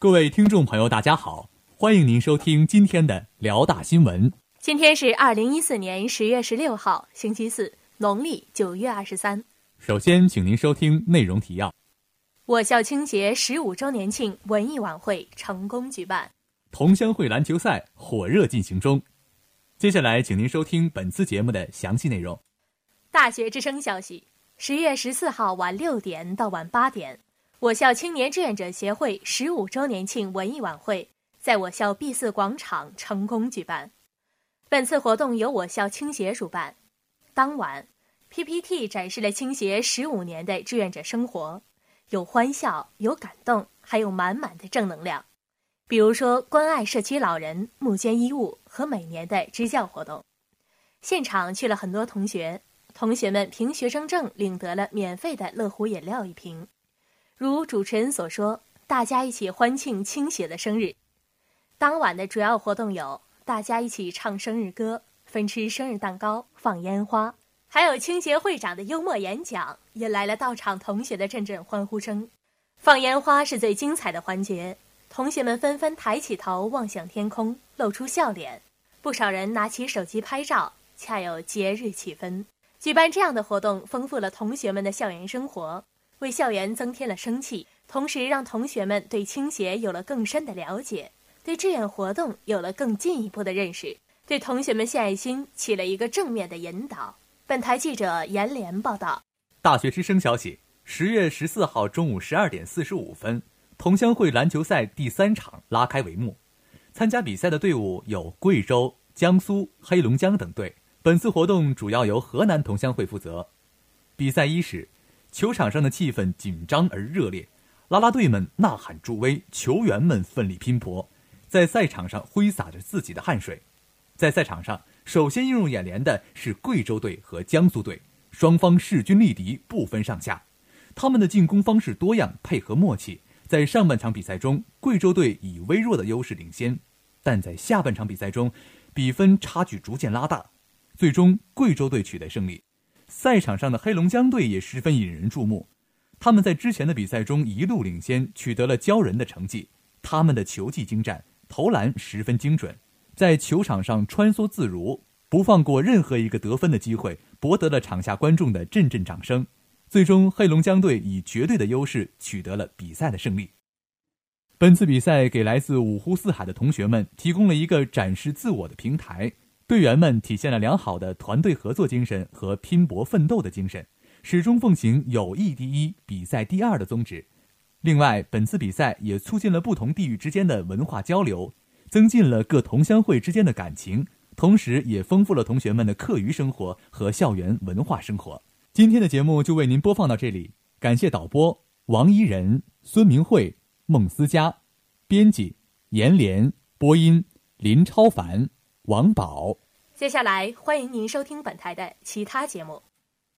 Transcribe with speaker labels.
Speaker 1: 各位听众朋友，大家好，欢迎您收听今天的辽大新闻。
Speaker 2: 今天是二零一四年十月十六号，星期四，农历九月二十三。
Speaker 1: 首先，请您收听内容提要：
Speaker 2: 我校青协十五周年庆文艺晚会成功举办，
Speaker 1: 同乡会篮球赛火热进行中。接下来，请您收听本次节目的详细内容。
Speaker 2: 大学之声消息：十月十四号晚六点到晚八点。我校青年志愿者协会十五周年庆文艺晚会在我校 B 四广场成功举办。本次活动由我校青协主办。当晚，PPT 展示了青协十五年的志愿者生活，有欢笑，有感动，还有满满的正能量。比如说，关爱社区老人、募捐衣物和每年的支教活动。现场去了很多同学，同学们凭学生证领得了免费的乐虎饮料一瓶。如主持人所说，大家一起欢庆青协的生日。当晚的主要活动有：大家一起唱生日歌、分吃生日蛋糕、放烟花，还有青协会长的幽默演讲，引来了到场同学的阵阵欢呼声。放烟花是最精彩的环节，同学们纷纷抬起头望向天空，露出笑脸。不少人拿起手机拍照，恰有节日气氛。举办这样的活动，丰富了同学们的校园生活。为校园增添了生气，同时让同学们对青协有了更深的了解，对志愿活动有了更进一步的认识，对同学们献爱心起了一个正面的引导。本台记者严连报道。
Speaker 1: 大学之声消息：十月十四号中午十二点四十五分，同乡会篮球赛第三场拉开帷幕。参加比赛的队伍有贵州、江苏、黑龙江等队。本次活动主要由河南同乡会负责。比赛伊始。球场上的气氛紧张而热烈，啦啦队们呐喊助威，球员们奋力拼搏，在赛场上挥洒着自己的汗水。在赛场上，首先映入眼帘的是贵州队和江苏队，双方势均力敌，不分上下。他们的进攻方式多样，配合默契。在上半场比赛中，贵州队以微弱的优势领先，但在下半场比赛中，比分差距逐渐拉大，最终贵州队取得胜利。赛场上的黑龙江队也十分引人注目，他们在之前的比赛中一路领先，取得了骄人的成绩。他们的球技精湛，投篮十分精准，在球场上穿梭自如，不放过任何一个得分的机会，博得了场下观众的阵阵掌声。最终，黑龙江队以绝对的优势取得了比赛的胜利。本次比赛给来自五湖四海的同学们提供了一个展示自我的平台。队员们体现了良好的团队合作精神和拼搏奋斗的精神，始终奉行友谊第一、比赛第二的宗旨。另外，本次比赛也促进了不同地域之间的文化交流，增进了各同乡会之间的感情，同时也丰富了同学们的课余生活和校园文化生活。今天的节目就为您播放到这里，感谢导播王一仁、孙明慧、孟思佳，编辑严莲，播音林超凡。王宝，
Speaker 2: 接下来欢迎您收听本台的其他节目。